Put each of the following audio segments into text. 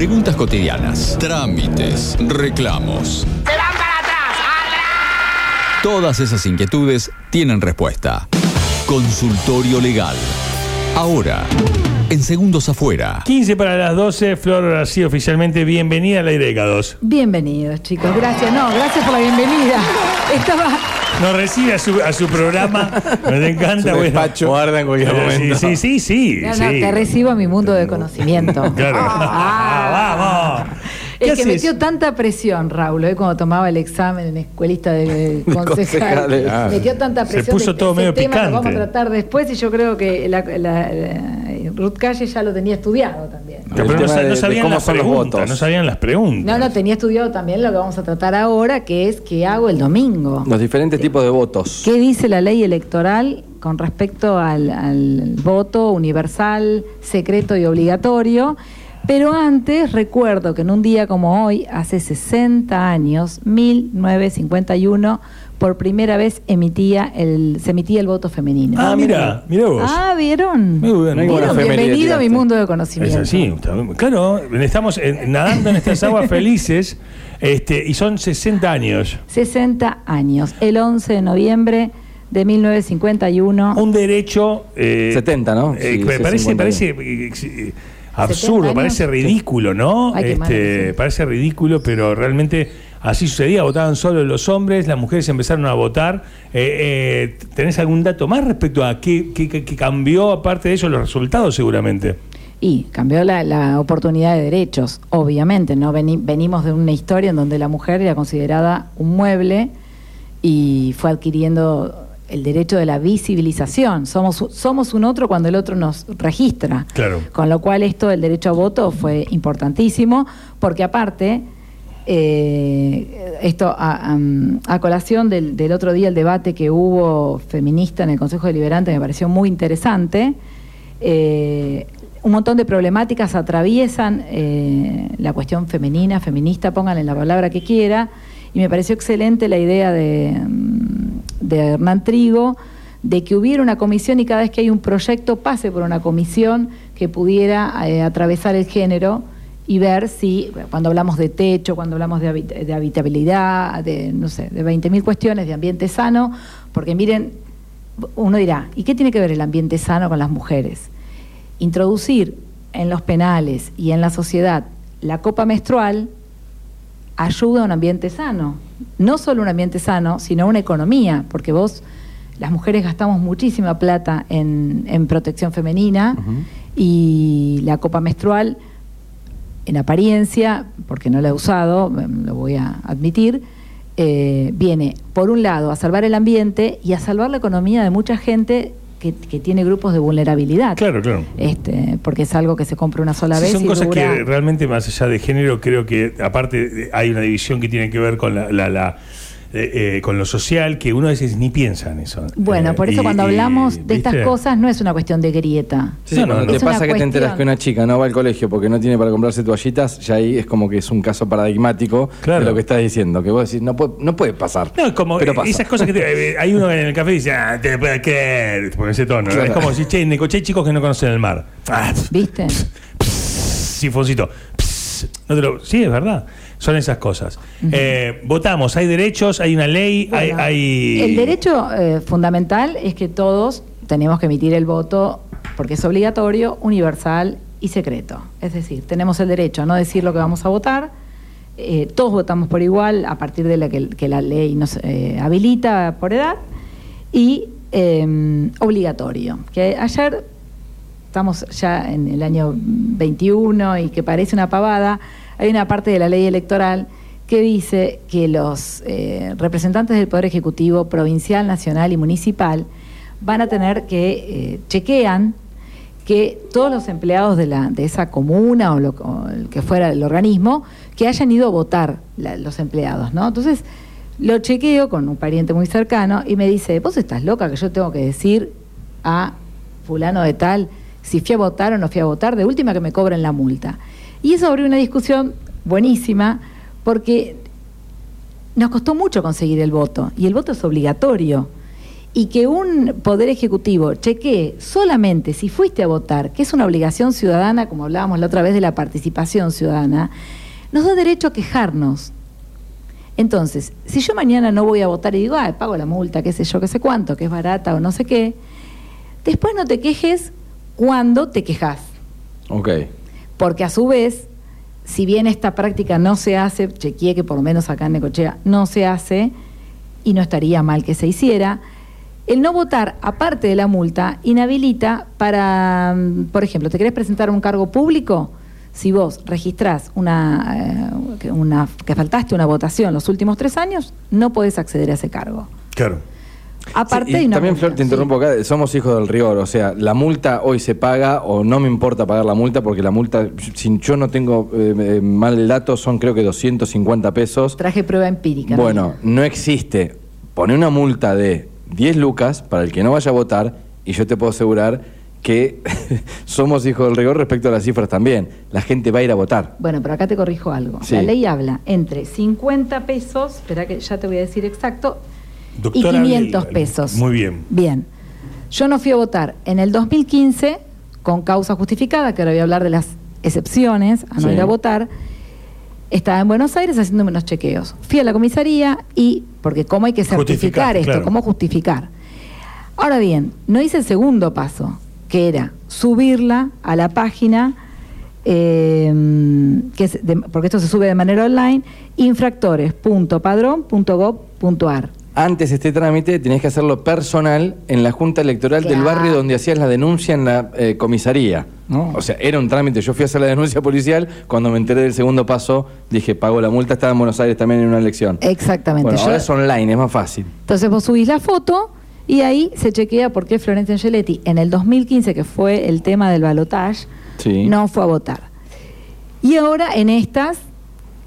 preguntas cotidianas, trámites, reclamos. ¡Se van para atrás! ¡Atrás! Todas esas inquietudes tienen respuesta. Consultorio Legal. Ahora, en segundos afuera. 15 para las 12, Flor, ahora sí, oficialmente bienvenida a la Ireca 2. Bienvenidos, chicos. Gracias. No, gracias por la bienvenida. Estaba. Nos recibe a su, a su programa, nos encanta. Su bueno. despacho. Guarda en cualquier momento. Sí, sí, sí. sí, No, no, sí. te recibo a mi mundo de conocimiento. Claro. Ah. Vamos. ¿Qué Es que haces? metió tanta presión, Raúl, ¿eh? cuando tomaba el examen en escuelista de concejal. Concejales. Ah. Metió tanta Se presión. puso de- todo medio tema Lo vamos a picante. tratar después y yo creo que la, la- la- Ruth Calle ya lo tenía estudiado también. Pero no, de- sabían cómo las son los preguntas. votos. No sabían las preguntas. No, no, tenía estudiado también lo que vamos a tratar ahora, que es qué hago el domingo. Los diferentes tipos de votos. ¿Qué dice la ley electoral con respecto al, al voto universal, secreto y obligatorio? Pero antes recuerdo que en un día como hoy, hace 60 años, 1951, por primera vez emitía el, se emitía el voto femenino. Ah, mira, mira vos. Ah, ¿vieron? Muy bien. Vieron, Bienvenido a mi mundo de Es conocimiento. así, está bien. claro, estamos eh, nadando en estas aguas felices este, y son 60 años. 60 años, el 11 de noviembre de 1951. Un derecho... eh, 70, ¿no? eh, Sí, me sí, parece, 50 parece eh, eh, absurdo, parece ridículo, ¿no? Ay, Este, parece ridículo, pero realmente así sucedía. Votaban solo los hombres, las mujeres empezaron a votar. Eh, eh, ¿Tenés algún dato más respecto a qué, qué- qué- qué cambió, aparte de eso, los resultados seguramente? Y cambió la, la oportunidad de derechos, obviamente, ¿no? Veni- venimos de una historia en donde la mujer era considerada un mueble y fue adquiriendo el derecho de la visibilización. Somos, somos un otro cuando el otro nos registra. Claro. Con lo cual esto del derecho a voto fue importantísimo, porque aparte, eh, esto a, colación del, otro día, el debate que hubo feminista en el Consejo Deliberante me pareció muy interesante. Eh, un montón de problemáticas atraviesan eh, la cuestión femenina, feminista, pónganle la palabra que quiera, y me pareció excelente la idea de, de Hernán Trigo de que hubiera una comisión y cada vez que hay un proyecto pase por una comisión que pudiera atravesar el género y ver si, cuando hablamos de techo, cuando hablamos de, habit- de habitabilidad, de, no sé, de 20.000 cuestiones, de ambiente sano, porque miren, uno dirá, ¿y qué tiene que ver el ambiente sano con las mujeres? Introducir en los penales y en la sociedad la copa menstrual ayuda a un ambiente sano. No solo un ambiente sano, sino una economía, porque vos, las mujeres gastamos muchísima plata en, en protección femenina y la copa menstrual, en apariencia, porque no la he usado, em, lo voy a admitir, eh, viene, por un lado, a salvar el ambiente y a salvar la economía de mucha gente que, que tiene grupos de vulnerabilidad. Claro, claro. Este, porque es algo que se compra una sola Sí, vez son y cosas dura- que realmente más allá de género creo que aparte hay una división que tiene que ver con la, la- la, eh, eh, con lo social que uno a veces ni piensa en eso. Bueno, Eh, por eso y- cuando y, hablamos de estas cosas no es una cuestión de grieta. Sí, No, te pasa que te enteras que una chica no va al colegio porque no tiene para comprarse toallitas, ya ahí es como que es un caso paradigmático Claro. de lo que estás diciendo. Que vos decís, no puede, no puede pasar. No, es como pero eh, pasa. esas cosas que te- hay uno en el café y dice, ah, te puedes creer, con ese tono. Es como si, che, Necoche, hay chicos que no conocen el mar. Ah, ¿Viste? sifoncito. No te lo- sí, es verdad. Son esas cosas. Eh, votamos, hay derechos, hay una ley, hay, Bueno, hay- El derecho eh, fundamental es que todos tenemos que emitir el voto porque es obligatorio, universal y secreto. Es decir, tenemos el derecho a no decir lo que vamos a votar. eh, todos votamos por igual a partir de la que, que la ley nos eh, habilita por edad y eh, obligatorio. Que ayer estamos ya en el año 21 y que parece una pavada, hay una parte de la ley electoral que dice que los eh, representantes del Poder Ejecutivo provincial, nacional y municipal van a tener que eh, chequean que todos los empleados de, la, de esa comuna o, lo, que fuera el organismo, que hayan ido a votar los empleados, ¿no? Entonces, lo chequeo con un pariente muy cercano y me dice, vos estás loca que yo tengo que decir a fulano de tal si fui a votar o no fui a votar, de última que me cobren la multa. Y eso abrió una discusión buenísima porque nos costó mucho conseguir el voto y el voto es obligatorio. y que un poder ejecutivo chequee solamente si fuiste a votar, que es una obligación ciudadana, como hablábamos la otra vez de la participación ciudadana, nos da derecho a quejarnos. Entonces, si yo mañana no voy a votar y digo, ah, pago la multa, qué sé yo, qué sé cuánto, que es barata o no sé qué, después no te quejes cuando te quejas. Ok. Porque a su vez, si bien esta práctica no se hace, chequeé que por lo menos acá en Necochea no se hace, y no estaría mal que se hiciera, el no votar, aparte de la multa, inhabilita para, mm, por ejemplo, ¿te querés presentar un cargo público? Si vos registrás una, eh, una, que faltaste una votación los últimos tres años, no podés acceder a ese cargo. Claro. Aparte Sí, y una también, multa, Flor, te interrumpo sí. acá, somos hijos del rigor, o sea, la multa hoy se paga o no me importa pagar la multa porque la multa, si yo no tengo eh, eh, mal el dato, son creo que 250 pesos. Traje prueba empírica. ¿no? Bueno, no existe. Pone una multa de 10 lucas para el que no vaya a votar y yo te puedo asegurar que somos hijos del rigor respecto a las cifras también. La gente va a ir a votar. Bueno, pero acá te corrijo algo. Sí. La ley habla entre 50 pesos, espera que ya te voy a decir exacto, Doctora y 500 Ley, pesos. Muy bien. Bien. Yo no fui a votar en el 2015 con causa justificada, que ahora voy a hablar de las excepciones a no Sí. ir a votar. Estaba en Buenos Aires haciéndome unos chequeos. Fui a la comisaría y, porque cómo hay que certificar esto, claro. cómo justificar. Ahora bien, no hice el segundo paso, que era subirla a la página, eh, que es de- porque esto se sube de manera online, infractores.padrón.gov.ar. Antes este trámite tenías que hacerlo personal en la Junta Electoral del barrio donde hacías la denuncia en la eh, comisaría. No. O sea, era un trámite. Yo fui a hacer la denuncia policial. Cuando me enteré del segundo paso, dije, pago la multa. Estaba en Buenos Aires también en una elección. Exactamente. Bueno, Yo- ahora es online, es más fácil. Entonces vos subís la foto y ahí se chequea por qué Florencia Angeletti en el 2015, que fue el tema del balotage, Sí. no fue a votar. Y ahora en estas,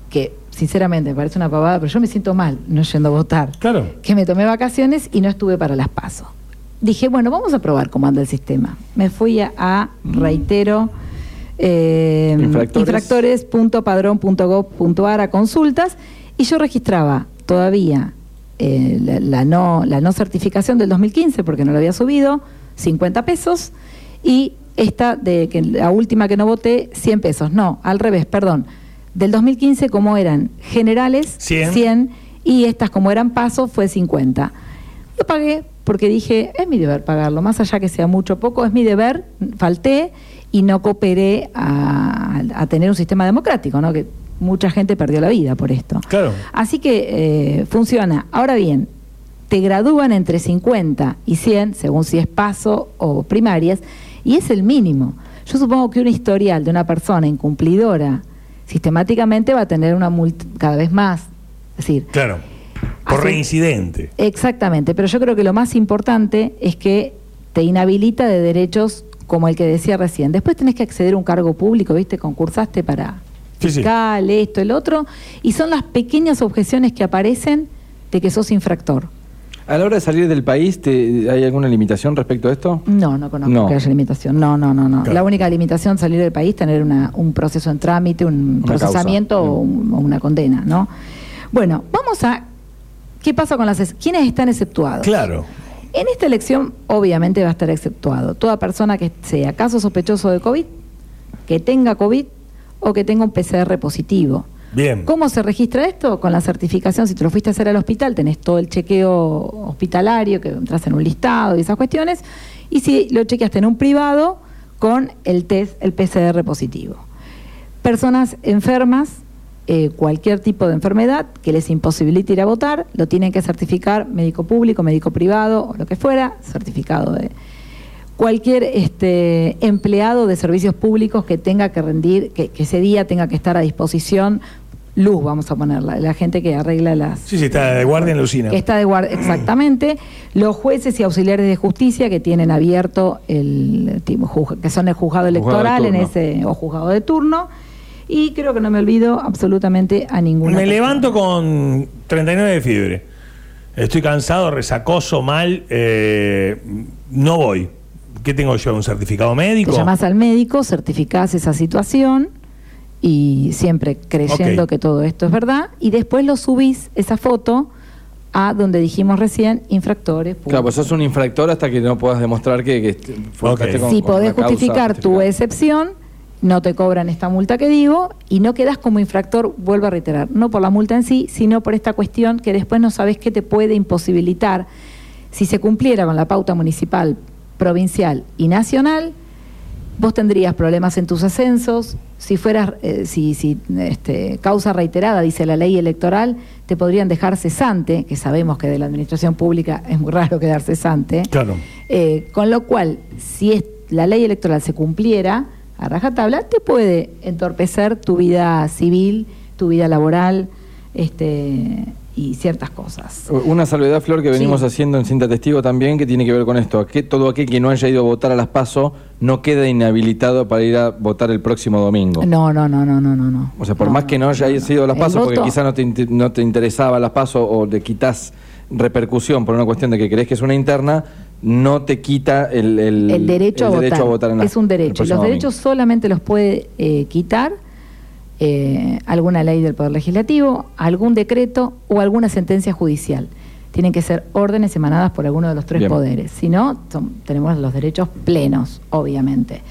que sinceramente me parece una pavada, pero yo me siento mal no yendo a votar. Claro. Que me tomé vacaciones y no estuve para las pasos. Dije, bueno, vamos a probar cómo anda el sistema. Me fui a, a, reitero, eh, Infractores. infractores.padrón.gov.ar a consultas y yo registraba todavía eh, la, la no, la no certificación del 2015 porque no lo había subido, 50 pesos, y esta de que la última que no voté, 100 pesos. No, al revés, perdón. Del 2015 como eran generales, 100. y estas como eran pasos fue 50. Lo pagué porque dije, es mi deber pagarlo, más allá que sea mucho o poco, es mi deber, falté y no cooperé a, a tener un sistema democrático, ¿no? que mucha gente perdió la vida por esto. Claro. Así que eh, funciona. Ahora bien, te gradúan entre 50 y 100, según si es paso o primarias, y es el mínimo. Yo supongo que un historial de una persona incumplidora sistemáticamente va a tener una multa cada vez más. Es decir, Claro. Por reincidente. Exactamente, pero yo creo que lo más importante es que te inhabilita de derechos como el que decía recién. Después tenés que acceder a un cargo público, ¿viste? Concursaste para Sí, sí. fiscal, esto, el otro, y son las pequeñas objeciones que aparecen de que sos infractor. A la hora de salir del país, ¿te- ¿hay alguna limitación respecto a esto? No, no conozco No. que haya limitación. No, no, no, no. Claro. La única limitación salir del país tener una- un proceso en trámite, un Una procesamiento o, un- o una condena, ¿no? Bueno, vamos a ¿qué pasa con las quiénes están exceptuados? Claro. En esta elección, obviamente, va a estar exceptuado toda persona que sea caso sospechoso de COVID, que tenga COVID o que tenga un PCR positivo. ¿Cómo se registra esto? Con la certificación, si te lo fuiste a hacer al hospital, tenés todo el chequeo hospitalario, que entras en un listado y esas cuestiones, y si lo chequeaste en un privado, con el test, el PCR positivo. Personas enfermas, eh, cualquier tipo de enfermedad que les imposibilite ir a votar, lo tienen que certificar médico público, médico privado o lo que fuera, certificado de cualquier este, empleado de servicios públicos que tenga que rendir, que ese día tenga que estar a disposición, luz, vamos a ponerla, la gente que arregla las... Sí, sí, está de guardia en la usina. Está de guardia, exactamente. Los jueces y auxiliares de justicia que tienen abierto el que son el juzgado electoral en turno. ese o juzgado de turno. Y creo que no me olvido absolutamente a ninguna. Me persona. levanto con 39 de fiebre. Estoy cansado, resacoso, mal. eh, no voy. ¿Qué tengo yo? ¿Un certificado Te médico? llamás al médico, certificás esa situación y siempre creyendo que todo esto es verdad y después lo subís, esa foto, a donde dijimos recién, infractores. Claro, pues sos un infractor hasta que no puedas demostrar que, que forjaste Ok. con- si con podés justificar tu excepción, no te cobran esta multa que digo y no quedas como infractor, vuelvo a reiterar, no por la multa en sí, sino por esta cuestión que después no sabes qué te puede imposibilitar. Si se cumpliera con la pauta municipal, provincial y nacional, vos tendrías problemas en tus ascensos. Si fueras, eh, si, si este, causa reiterada, dice la ley electoral, te podrían dejar cesante, que sabemos que de la administración pública es muy raro quedar cesante. Claro. Eh, con lo cual, si es- la ley electoral se cumpliera a rajatabla, te puede entorpecer tu vida civil, tu vida laboral este, y ciertas cosas. Una salvedad, Flor, que venimos Sí. haciendo en Cinta Testigo también, que tiene que ver con esto. Que todo aquel que no haya ido a votar a las PASO no queda inhabilitado para ir a votar el próximo domingo. No, no, no, no, no, no, no. O sea, por No, más que no haya no, no. sido a las PASO, porque quizás no te, no te interesaba las PASO o le quitas repercusión por una cuestión de que crees que es una interna, no te quita el, el- el derecho, el a, votar. en la- es un derecho. Los derechos solamente los puede eh, quitar eh, alguna ley del Poder Legislativo, algún decreto o alguna sentencia judicial. Tienen que ser órdenes emanadas por alguno de los tres Bien. poderes. Si no, son- tenemos los derechos plenos, obviamente.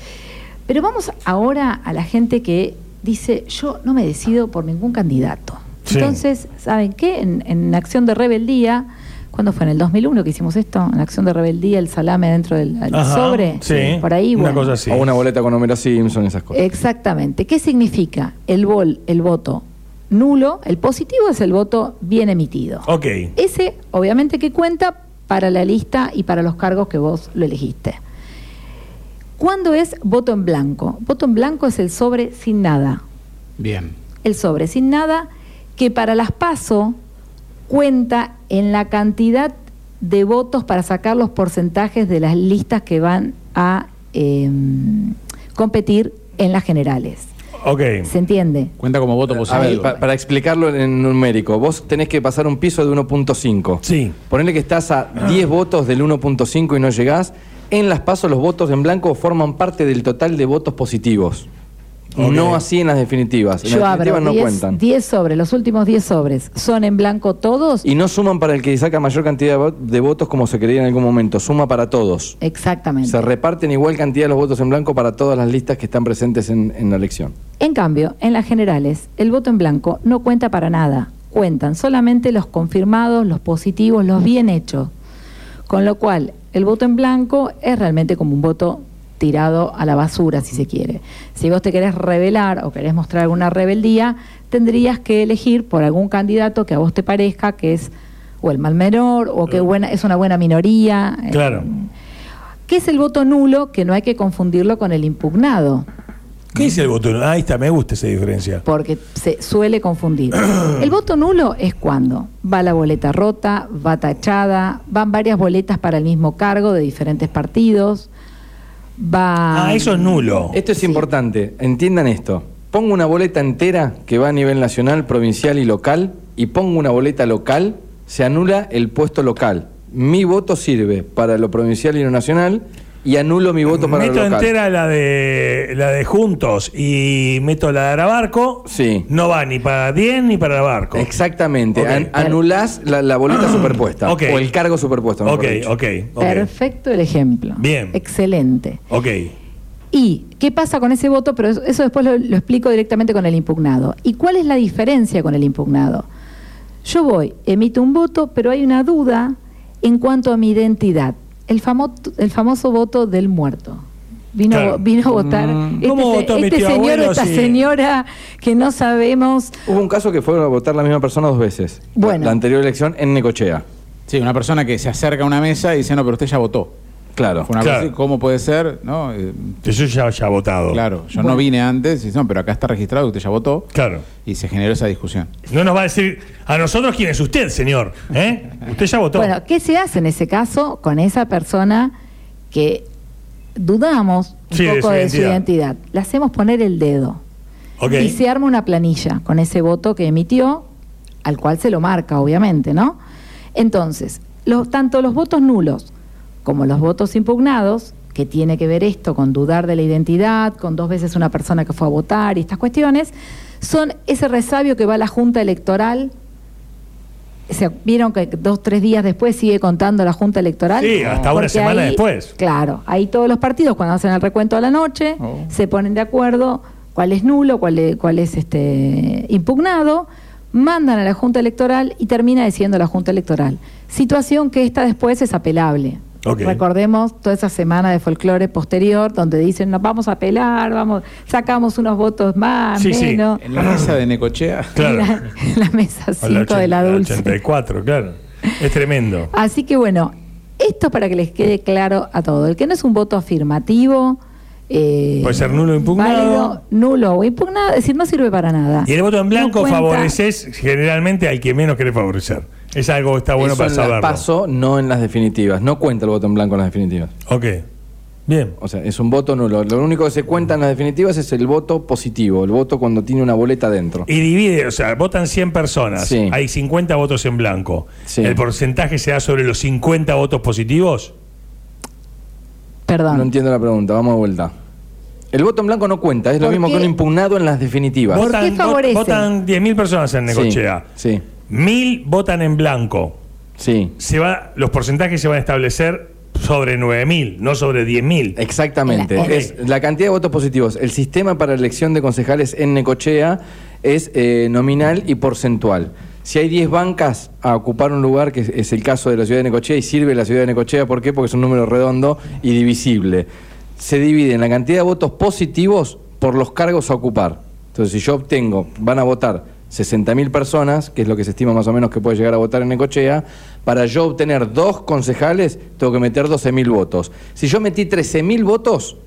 Pero vamos ahora a la gente que dice, yo no me decido por ningún candidato. Sí. Entonces, ¿saben qué? En, en acción de rebeldía, ¿cuándo fue? ¿En el 2001 que hicimos esto? En acción de rebeldía, el salame dentro del Ajá, sobre. sí, Por ahí, una bueno. cosa así. O una boleta con Homero Simpson, esas cosas. Exactamente. ¿Qué significa el, vol, el voto nulo? El positivo es el voto bien emitido. Ok. Ese, obviamente, que cuenta para la lista y para los cargos que vos lo elegiste. ¿Cuándo es voto en blanco? Voto en blanco es el sobre sin nada. Bien. El sobre sin nada que para las PASO cuenta en la cantidad de votos para sacar los porcentajes de las listas que van a eh, competir en las generales. Ok. ¿Se entiende? Cuenta como voto A positivo. ver, pa- para explicarlo en numérico, vos tenés que pasar un piso de 1.5. Sí. Ponele que estás a 10 votos del 1.5 y no llegás. En las pasos los votos en blanco forman parte del total de votos positivos. No así en las definitivas. En Yo las abro definitivas no 10 cuentan. 10 sobres, los últimos 10 sobres, ¿son en blanco todos? Y no suman para el que saca mayor cantidad de votos como se creía en algún momento. Suma para todos. Exactamente. Se reparten igual cantidad de los votos en blanco para todas las listas que están presentes en, en la elección. En cambio, en las generales, el voto en blanco no cuenta para nada. Cuentan solamente los confirmados, los positivos, los bien hechos. Con lo cual, el voto en blanco es realmente como un voto tirado a la basura, si se quiere. Si vos te querés revelar o querés mostrar alguna rebeldía, tendrías que elegir por algún candidato que a vos te parezca que es o el mal menor o que buena, es una buena minoría. eh, Claro. ¿Qué es el voto nulo? Que no hay que confundirlo con el impugnado ¿Qué dice el voto? Ahí está, me gusta esa diferencia. porque se suele confundir. El voto nulo es cuando va la boleta rota, va tachada, van varias boletas para el mismo cargo de diferentes partidos, va... Ah, eso es nulo. Esto es importante, entiendan esto. Pongo una boleta entera que va a nivel nacional, provincial y local, y pongo una boleta local, se anula el puesto local. Mi voto sirve para lo provincial y lo nacional, y anulo mi voto para meto lo local. entera la de la de Juntos y meto la de Arabarco. Sí. No va ni para 10 ni para Arabarco. Exactamente, Ok. An- anulás la, la boleta superpuesta, Ok. o el cargo superpuesto. Ok, ok. Perfecto el ejemplo. Bien. Excelente. Ok. ¿Y qué pasa con ese voto? Pero eso, eso después lo, lo explico directamente con el impugnado. ¿Y cuál es la diferencia con el impugnado? Yo voy, emito un voto, pero hay una duda en cuanto a mi identidad. El, famo- el famoso voto del muerto. Vino, Claro. vino a votar Mm. este, ¿Cómo se- votó mi este tío señor o esta señora que no sabemos. Hubo un caso que fue a votar la misma persona dos veces. Bueno. La anterior elección en Necochea. Sí, una persona que se acerca a una mesa y dice, no, pero usted ya votó. Claro. Fue una Claro. cosa así, ¿cómo puede ser? ¿No? Eh, Eso ya, ha votado. claro, yo Bueno. no vine antes, y no, pero acá está registrado que usted ya votó. Claro. Y se generó esa discusión. No nos va a decir a nosotros quién es usted, señor. ¿Eh? Usted ya votó. Bueno, ¿qué se hace en ese caso con esa persona que dudamos un Sí, de poco su de su identidad. identidad? Le hacemos poner el dedo. Y se arma una planilla con ese voto que emitió, al cual se lo marca, obviamente, ¿no? Entonces, los- tanto los votos nulos como los votos impugnados, que tiene que ver esto con dudar de la identidad, con dos veces una persona que fue a votar y estas cuestiones, son ese resabio que va a la Junta Electoral se vieron que dos, tres días después sigue contando la Junta Electoral. Sí, hasta una semana ahí- después. Claro, ahí todos los partidos cuando hacen el recuento a la noche Oh. se ponen de acuerdo cuál es nulo, cuál es, cuál es este impugnado, mandan a la Junta Electoral y termina decidiendo la Junta Electoral. Situación que esta después es apelable. Recordemos toda esa semana de folclore posterior donde dicen nos vamos a apelar, vamos, sacamos unos votos más, Sí, sí. menos. En la mesa de Necochea. Claro. En la, en la mesa A la 5 de la 80, dulce. 84, claro. Es tremendo. Así que bueno, esto para que les quede claro a todo. El que no es un voto afirmativo. Eh, Puede ser nulo o impugnado. válido, nulo o impugnado, es decir, no sirve para nada. Y el voto en blanco No favoreces generalmente al que menos quiere favorecer. Es algo que está bueno Eso para en saberlo. paso, no en las definitivas. No cuenta el voto en blanco en las definitivas. Ok. Bien. O sea, es un voto nulo. Lo único que se cuenta en las definitivas es el voto positivo, el voto cuando tiene una boleta dentro. Y divide, o sea, votan 100 personas. Sí. Hay 50 votos en blanco. Sí. ¿El porcentaje se da sobre los 50 votos positivos? Perdón. No entiendo la pregunta, vamos de vuelta. El voto en blanco no cuenta, es lo ¿Por mismo qué? que un impugnado en las definitivas. ¿Por qué Votan, favorece? votan 10.000 personas en Sí, Necochea. Sí, Mil votan en blanco. sí, Se va, los porcentajes se van a establecer sobre 9.000, no sobre 10.000. exactamente. En la- Es la cantidad de votos positivos. El sistema para elección de concejales en Necochea es eh, nominal y porcentual. Si hay 10 bancas a ocupar un lugar, que es- es el caso de la ciudad de Necochea, y sirve la ciudad de Necochea, ¿por qué? Porque es un número redondo y divisible. Se divide en la cantidad de votos positivos por los cargos a ocupar. Entonces, si yo obtengo, van a votar 60.000 personas, que es lo que se estima más o menos que puede llegar a votar en Necochea, para yo obtener dos concejales, tengo que meter 12.000 votos. Si yo metí 13.000 votos,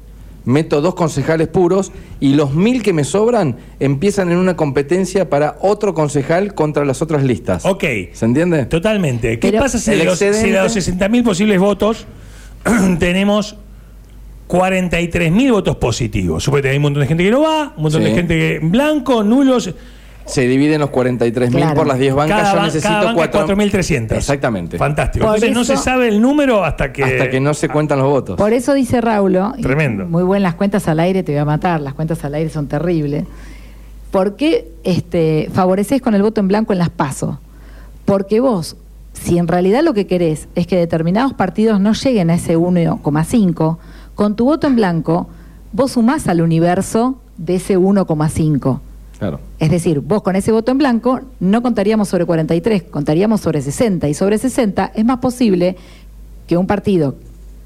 meto dos concejales puros y los mil que me sobran empiezan en una competencia para otro concejal contra las otras listas. Ok. ¿Se entiende? Totalmente. ¿Qué Pero- pasa si El de, los, si de los 60.000 posibles votos tenemos 43.000 votos positivos? Suponete que hay un montón de gente que no va, un montón Sí. de gente que blanco, nulos. Se dividen los 43.000 Claro. por las 10 bancas. cada, yo necesito cada banca cuatro- 4.300. Exactamente. Fantástico. Por Entonces no se sabe el número hasta que... Hasta que no se cuentan los votos. Por eso dice Raulo, y Tremendo. muy buenas las cuentas al aire, te voy a matar, las cuentas al aire son terribles. ¿Por qué este, favoreces con el voto en blanco en las pasos? Porque vos, si en realidad lo que querés es que determinados partidos no lleguen a ese 1,5, con tu voto en blanco, vos sumás al universo de ese 1,5. Claro. Es decir, vos con ese voto en blanco no contaríamos sobre 43, contaríamos sobre 60. Y sobre 60 es más posible que un partido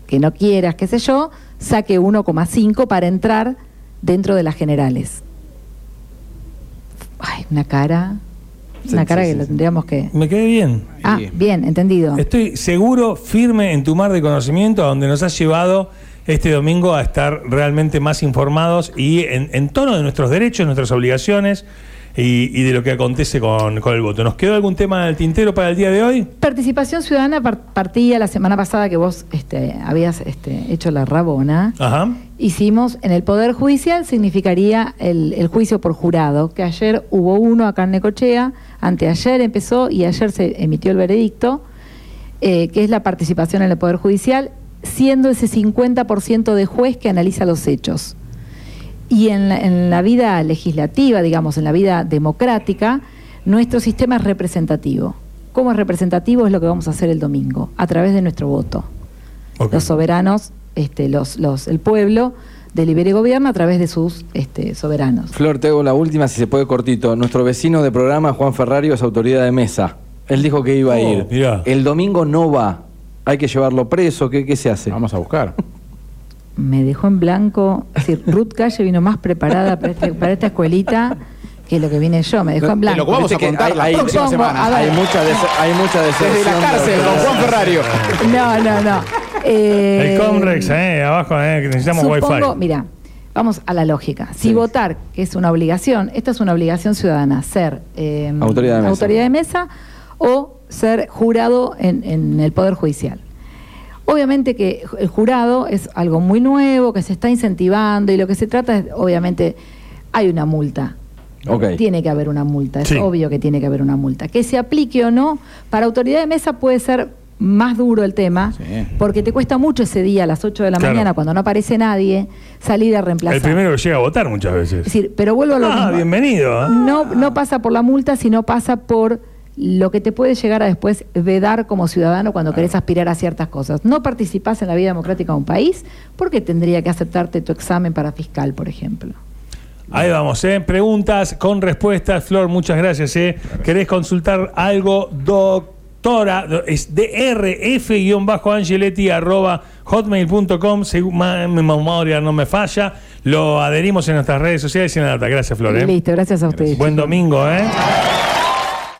que no quieras, qué sé yo, saque 1,5 para entrar dentro de las generales. Ay, una cara. Sí, Una cara sí, que sí, lo tendríamos que. Me quedé bien. Ah, bien, entendido. Estoy seguro, firme en tu mar de conocimiento, a donde nos has llevado este domingo a estar realmente más informados y en, en tono de nuestros derechos, nuestras obligaciones y, y de lo que acontece con, con el voto. ¿Nos quedó algún tema del tintero para el día de hoy? Participación ciudadana par- partía la semana pasada que vos este, habías este, hecho la rabona. Ajá. hicimos en el Poder Judicial significaría el, el juicio por jurado, que ayer hubo uno acá en Necochea, anteayer empezó y ayer se emitió el veredicto, eh, que es la participación en el Poder Judicial, siendo ese 50% de juez que analiza los hechos. Y en la, en la vida legislativa, digamos, en la vida democrática, nuestro sistema es representativo. ¿Cómo es representativo? Es lo que vamos a hacer el domingo, a través de nuestro voto los soberanos, este, los, los, el pueblo delibere y gobierna a través de sus este, soberanos. Flor, te hago la última, si se puede cortito. Nuestro vecino de programa, Juan Ferrario, es autoridad de mesa. Él dijo que iba a Oh, ir. mirá. El domingo no va. Hay que llevarlo preso. ¿Qué, qué se hace? Vamos a buscar. Me dejó en blanco, es decir, Ruth Calle vino más preparada para, este- para esta escuelita que lo que vine yo, me dejó en blanco. lo vamos a que contar hay- la hay- próxima semana. Hay mucha, des- hay mucha Desde la cárcel con Juan Ferrario. No, no, no. Eh, El Comrex, eh, abajo, eh, que necesitamos Supongo, wifi. mira, vamos a la lógica. Si Sí. votar, que es una obligación, esta es una obligación ciudadana, ser eh, Autoridad de mesa. autoridad de mesa o ser jurado en, en el Poder Judicial. Obviamente que el jurado es algo muy nuevo, que se está incentivando y lo que se trata es, obviamente, hay una multa. Ok. Tiene que haber una multa, es Sí. obvio que tiene que haber una multa. Que se aplique o no, para autoridad de mesa puede ser más duro el tema, Sí. porque te cuesta mucho ese día a las 8 de la Claro. mañana, cuando no aparece nadie, salir a reemplazar. El primero que llega a votar muchas veces. Es decir, pero vuelvo a lo ah, mismo. bienvenido. ¿eh? No, no pasa por la multa, sino pasa por lo que te puede llegar a después vedar como ciudadano cuando querés aspirar a ciertas cosas. No participás en la vida democrática de un país porque tendría que aceptarte tu examen para fiscal, por ejemplo. Ahí vamos, ¿eh? Preguntas con respuestas. Flor, muchas gracias. ¿eh? ¿Querés consultar algo, doctora? Es drf-angeletti arroba hotmail.com. Memoria no me falla. Lo adherimos en nuestras redes sociales y en la data. Gracias, Flor. ¿eh? Listo, gracias a ustedes. Buen domingo, ¿eh?